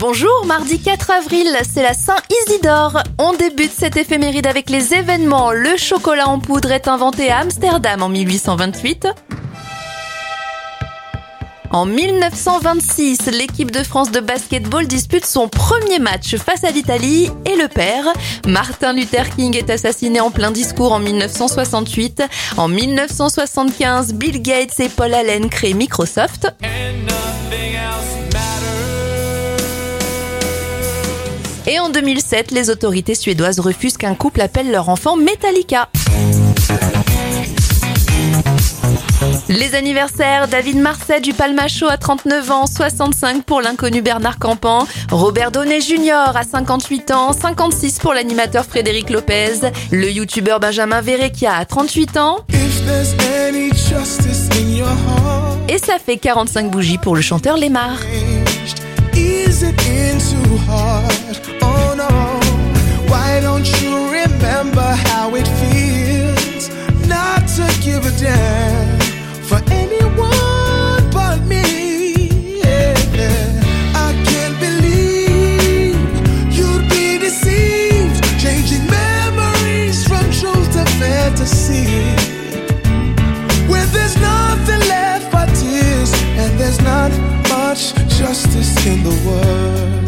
Bonjour, mardi 4 avril, c'est la Saint Isidore. On débute cette éphéméride avec les événements. Le chocolat en poudre est inventé à Amsterdam en 1828. En 1926, l'équipe de France de basketball dispute son premier match face à l'Italie et le père. Martin Luther King est assassiné en plein discours en 1968. En 1975, Bill Gates et Paul Allen créent Microsoft. Et en 2007, les autorités suédoises refusent qu'un couple appelle leur enfant Metallica. Les anniversaires, David Marseille du Palmacho à 39 ans, 65 pour l'inconnu Bernard Campan, Robert Donnet Jr. à 58 ans, 56 pour l'animateur Frédéric Lopez, le youtubeur Benjamin Verrecchia à 38 ans. Et ça fait 45 bougies pour le chanteur give a damn for anyone but me. Yeah. I can't believe you'd be deceived, changing memories from truth to fantasy. Where there's nothing left but tears, and there's not much justice in the world.